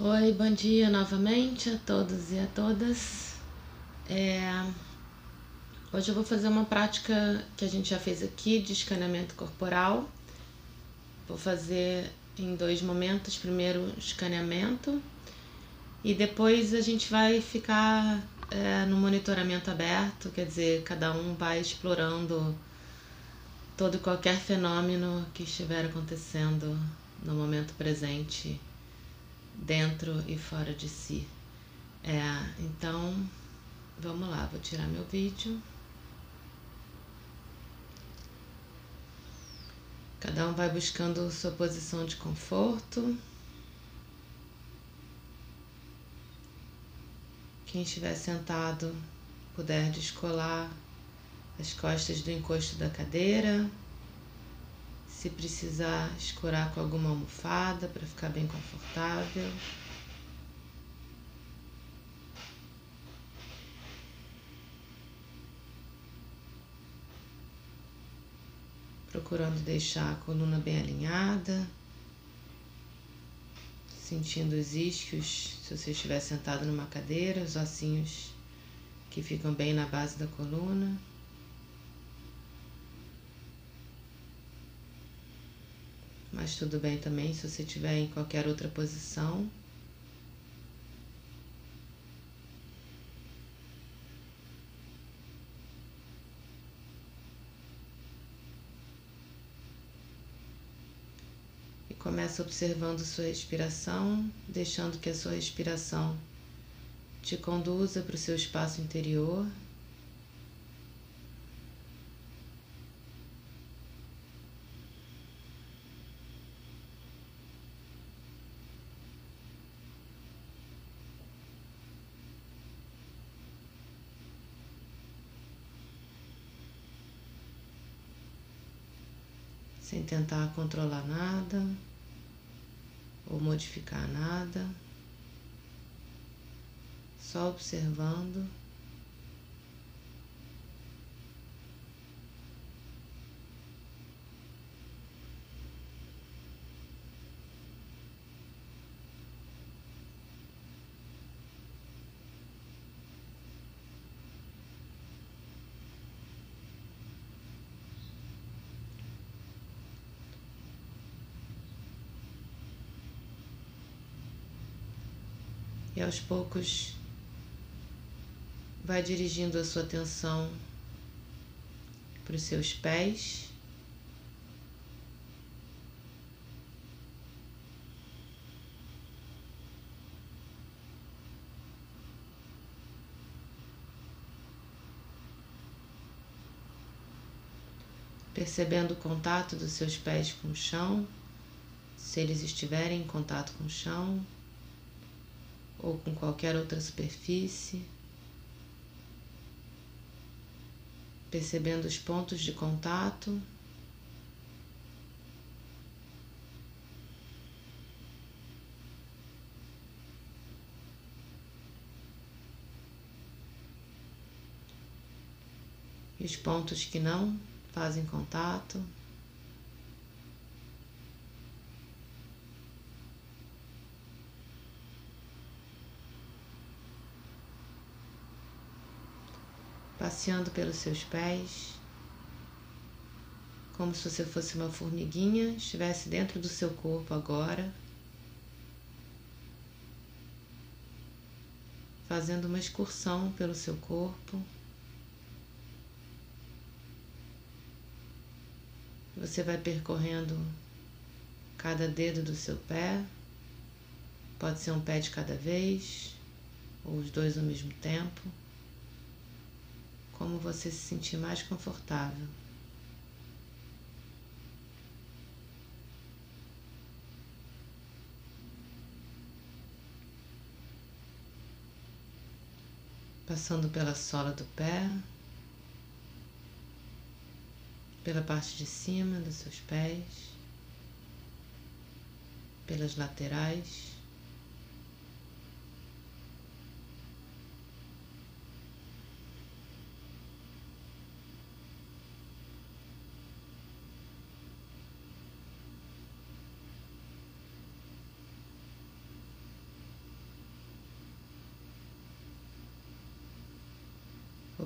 Oi, bom dia novamente a todos e a todas. É, Hoje eu vou fazer uma prática que a gente já fez aqui de escaneamento corporal. Vou fazer em dois momentos. Primeiro, escaneamento e depois a gente vai ficar é, no monitoramento aberto, quer dizer, cada um vai explorando todo e qualquer fenômeno que estiver acontecendo no momento presente dentro e fora de si. É, então, vamos lá, vou tirar meu vídeo. Cada um vai buscando sua posição de conforto. Quem estiver sentado puder descolar as costas do encosto da cadeira. Se precisar escurar com alguma almofada para ficar bem confortável. Procurando deixar a coluna bem alinhada, sentindo os isquios, se você estiver sentado numa cadeira, os ossinhos que ficam bem na base da coluna. Mas tudo bem também se você estiver em qualquer outra posição. E começa observando sua respiração, deixando que a sua respiração te conduza para o seu espaço interior. Tentar controlar nada ou modificar nada, só observando. E aos poucos vai dirigindo a sua atenção para os seus pés. Percebendo o contato dos seus pés com o chão, se eles estiverem em contato com o chão, ou com qualquer outra superfície, percebendo os pontos de contato. E os pontos que não fazem contato. Passeando pelos seus pés, como se você fosse uma formiguinha, estivesse dentro do seu corpo agora, fazendo uma excursão pelo seu corpo. Você vai percorrendo cada dedo do seu pé, pode ser um pé de cada vez. ou os dois ao mesmo tempo, como você se sentir mais confortável. Passando pela sola do pé, pela parte de cima dos seus pés, pelas laterais.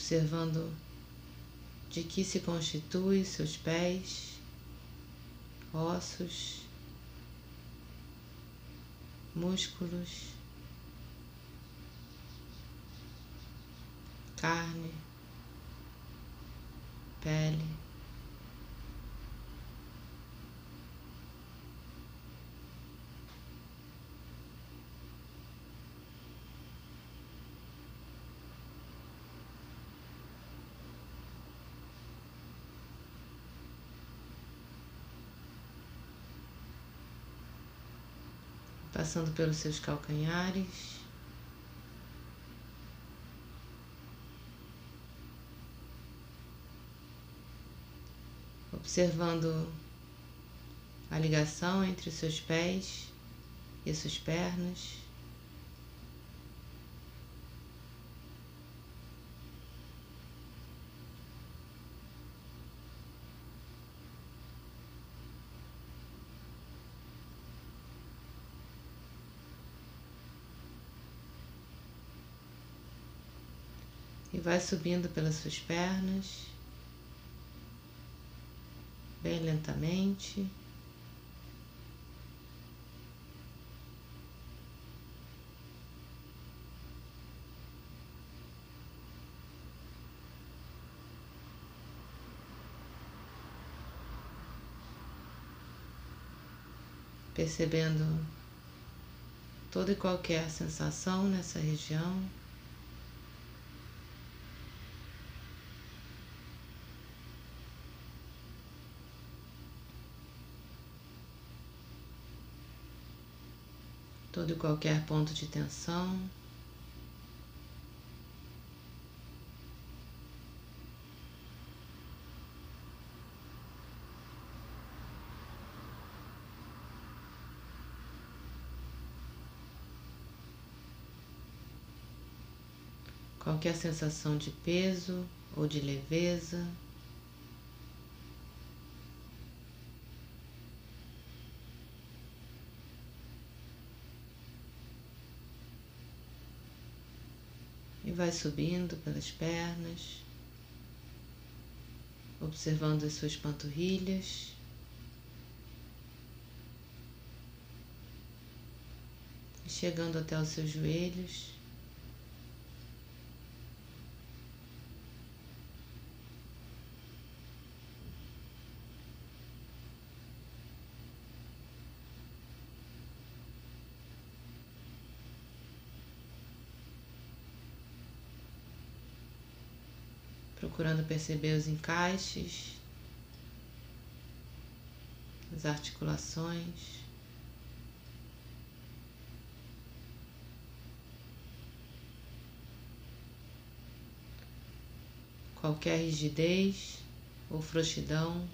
Observando de que se constitui seus pés, ossos, músculos, carne, pele. Passando pelos seus calcanhares. Observando a ligação entre os seus pés e suas pernas. E vai subindo pelas suas pernas, bem lentamente. Percebendo toda e qualquer sensação nessa região. Qualquer ponto de tensão. Qualquer sensação de peso ou de leveza. e vai subindo pelas pernas, observando as suas panturrilhas. Chegando até os seus joelhos. Procurando perceber os encaixes, as articulações. Qualquer rigidez ou frouxidão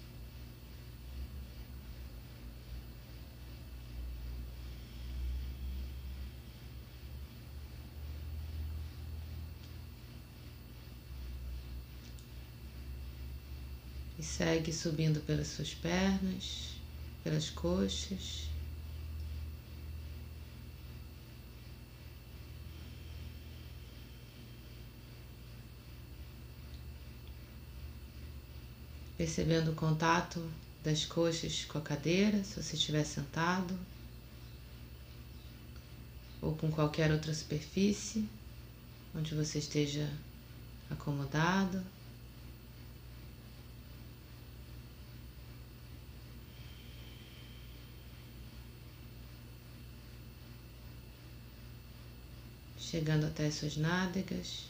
segue subindo pelas suas pernas, pelas coxas. Percebendo o contato das coxas com a cadeira, se você estiver sentado, ou com qualquer outra superfície onde você esteja acomodado. Chegando até as suas nádegas.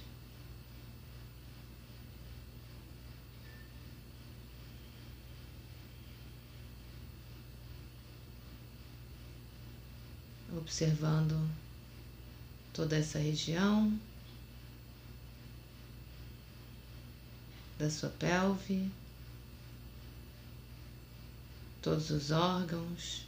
Observando toda essa região da sua pelve, todos os órgãos.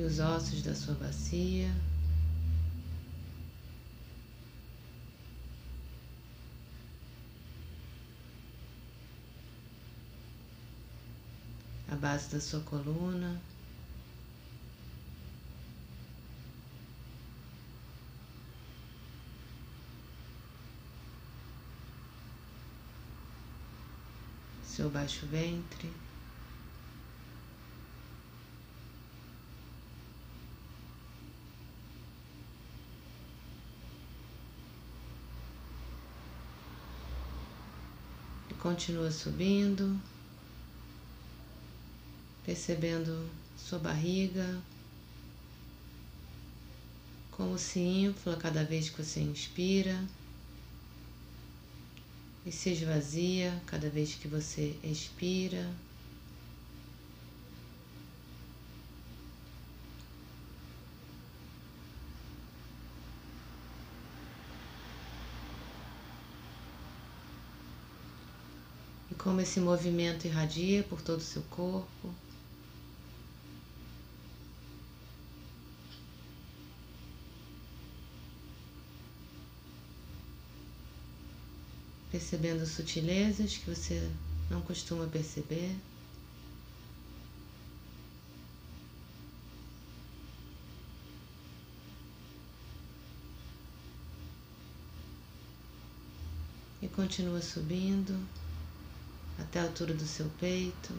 E os ossos da sua bacia. a base da sua coluna. Seu baixo ventre. E continua subindo percebendo sua barriga, como se infla cada vez que você inspira e se esvazia cada vez que você expira. Como esse movimento irradia por todo o seu corpo. percebendo sutilezas que você não costuma perceber. E continua subindo até a altura do seu peito.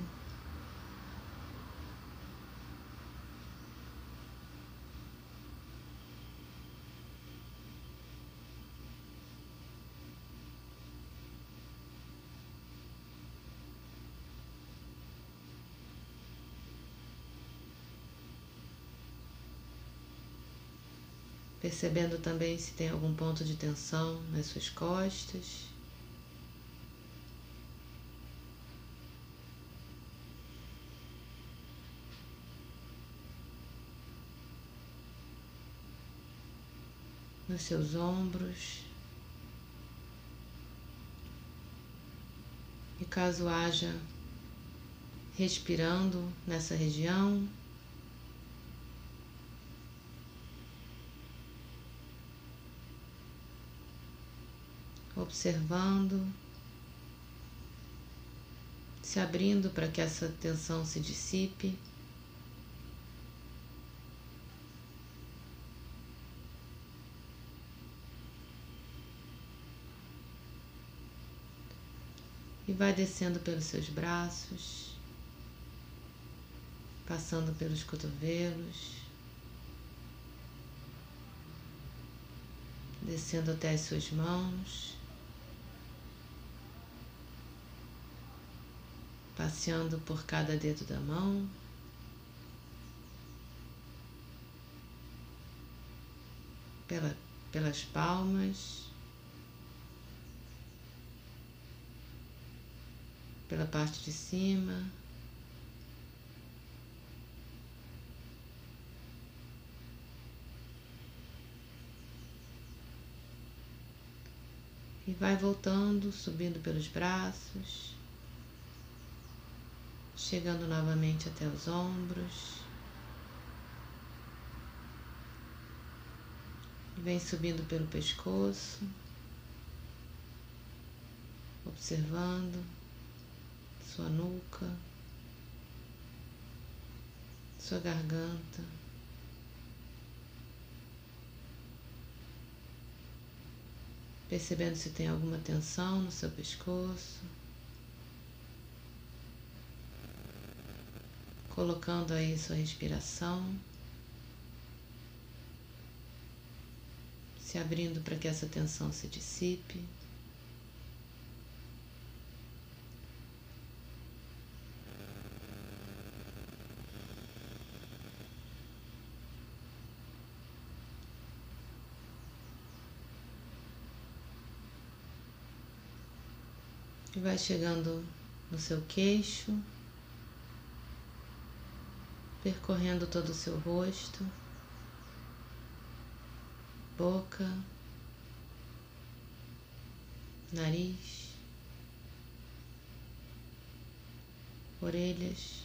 percebendo também se tem algum ponto de tensão nas suas costas. Nos seus ombros. E caso haja respirando nessa região, observando, se abrindo para que essa tensão se dissipe. E vai descendo pelos seus braços, passando pelos cotovelos, descendo até as suas mãos. passeando por cada dedo da mão. Pela, pelas palmas, pela parte de cima, e vai voltando, subindo pelos braços chegando novamente até os ombros. Vem subindo pelo pescoço, observando sua nuca, sua garganta. Percebendo se tem alguma tensão no seu pescoço. colocando aí sua respiração, se abrindo para que essa tensão se dissipe. Vai chegando no seu queixo, percorrendo todo o seu rosto, boca, nariz, orelhas,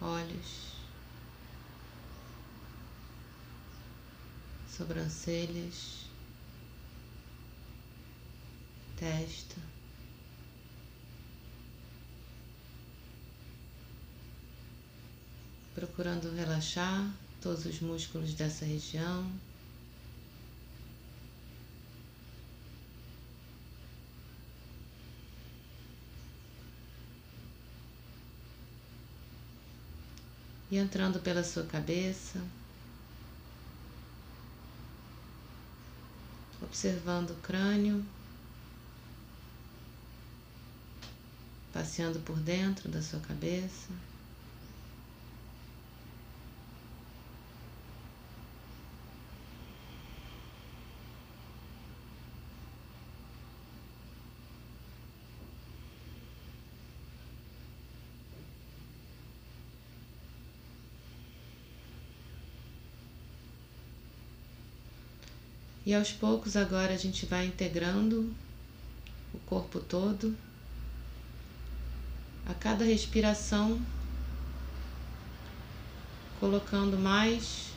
olhos, sobrancelhas testa, procurando relaxar todos os músculos dessa região. E entrando pela sua cabeça, observando o crânio. Passeando por dentro da sua cabeça. E aos poucos agora a gente vai integrando o corpo todo a cada respiração, colocando mais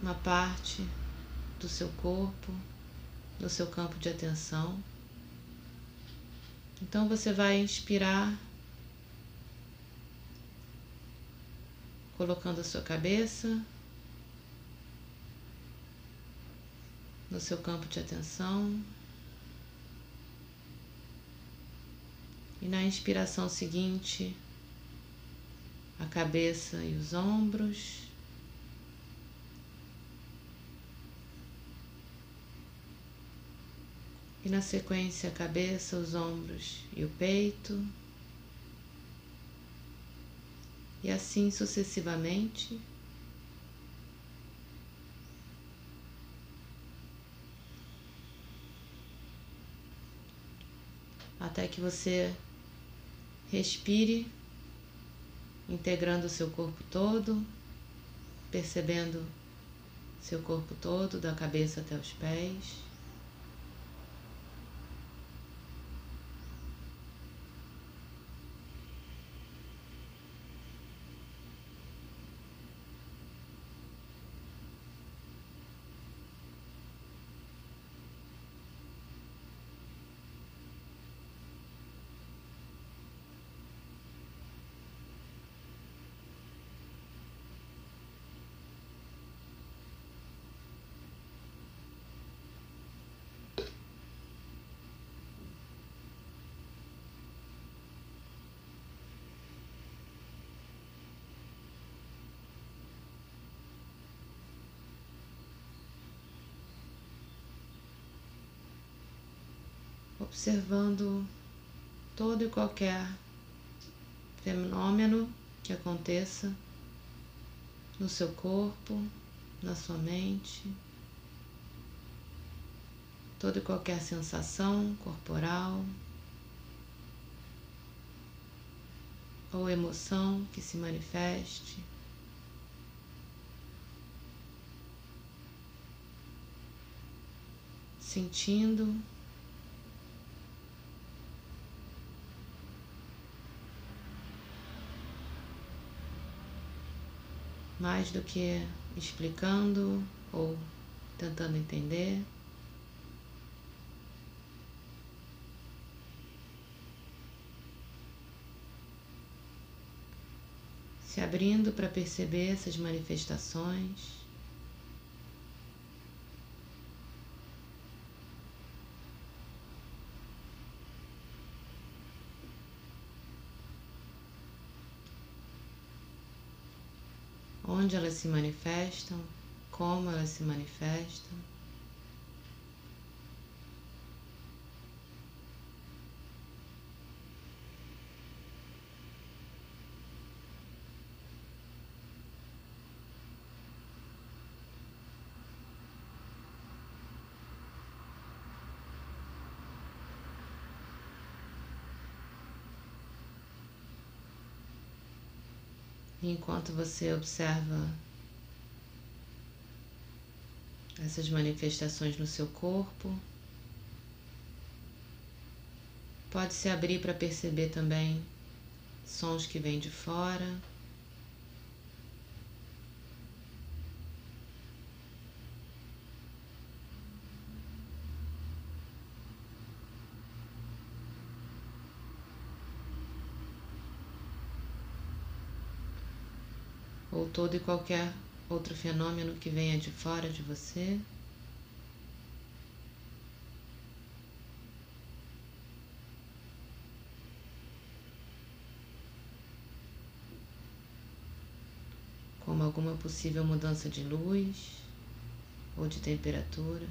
uma parte do seu corpo, do seu campo de atenção. Então você vai inspirar, colocando a sua cabeça no seu campo de atenção. E na inspiração seguinte, a cabeça e os ombros. E na sequência, a cabeça, os ombros e o peito. E assim sucessivamente. Até que você Respire, integrando o seu corpo todo, percebendo seu corpo todo, da cabeça até os pés. Observando todo e qualquer fenômeno que aconteça no seu corpo, na sua mente, toda e qualquer sensação corporal ou emoção que se manifeste. Sentindo mais do que explicando ou tentando entender. Se abrindo para perceber essas manifestações. Onde elas se manifestam, como elas se manifestam. Enquanto você observa essas manifestações no seu corpo, pode se abrir para perceber também sons que vêm de fora. Todo e qualquer outro fenômeno que venha de fora de você. Como alguma possível mudança de luz ou de temperatura.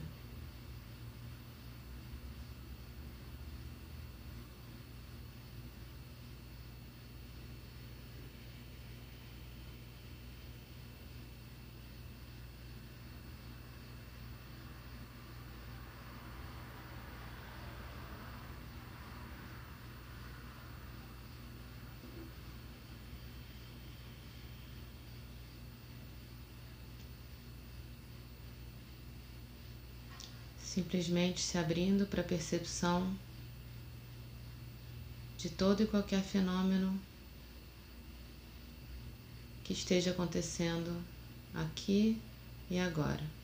Simplesmente se abrindo para a percepção de todo e qualquer fenômeno que esteja acontecendo aqui e agora.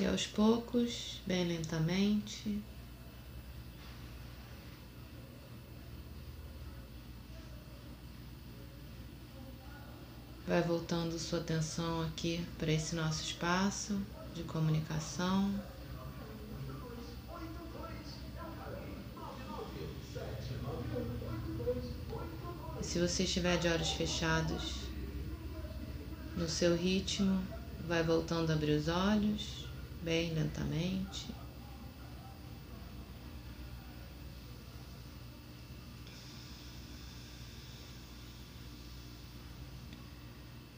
E aos poucos, bem lentamente, vai voltando sua atenção aqui para esse nosso espaço de comunicação. E se você estiver de olhos fechados, no seu ritmo, vai voltando a abrir os olhos bem lentamente.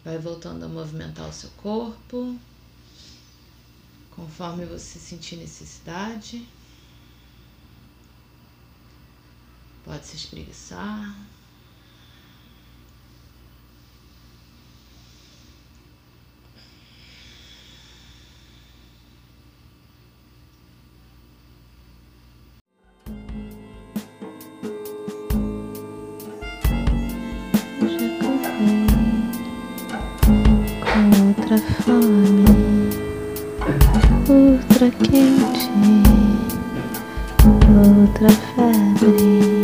Vai voltando a movimentar o seu corpo, conforme você sentir necessidade. Pode se espreguiçar. Outra quente, outra febre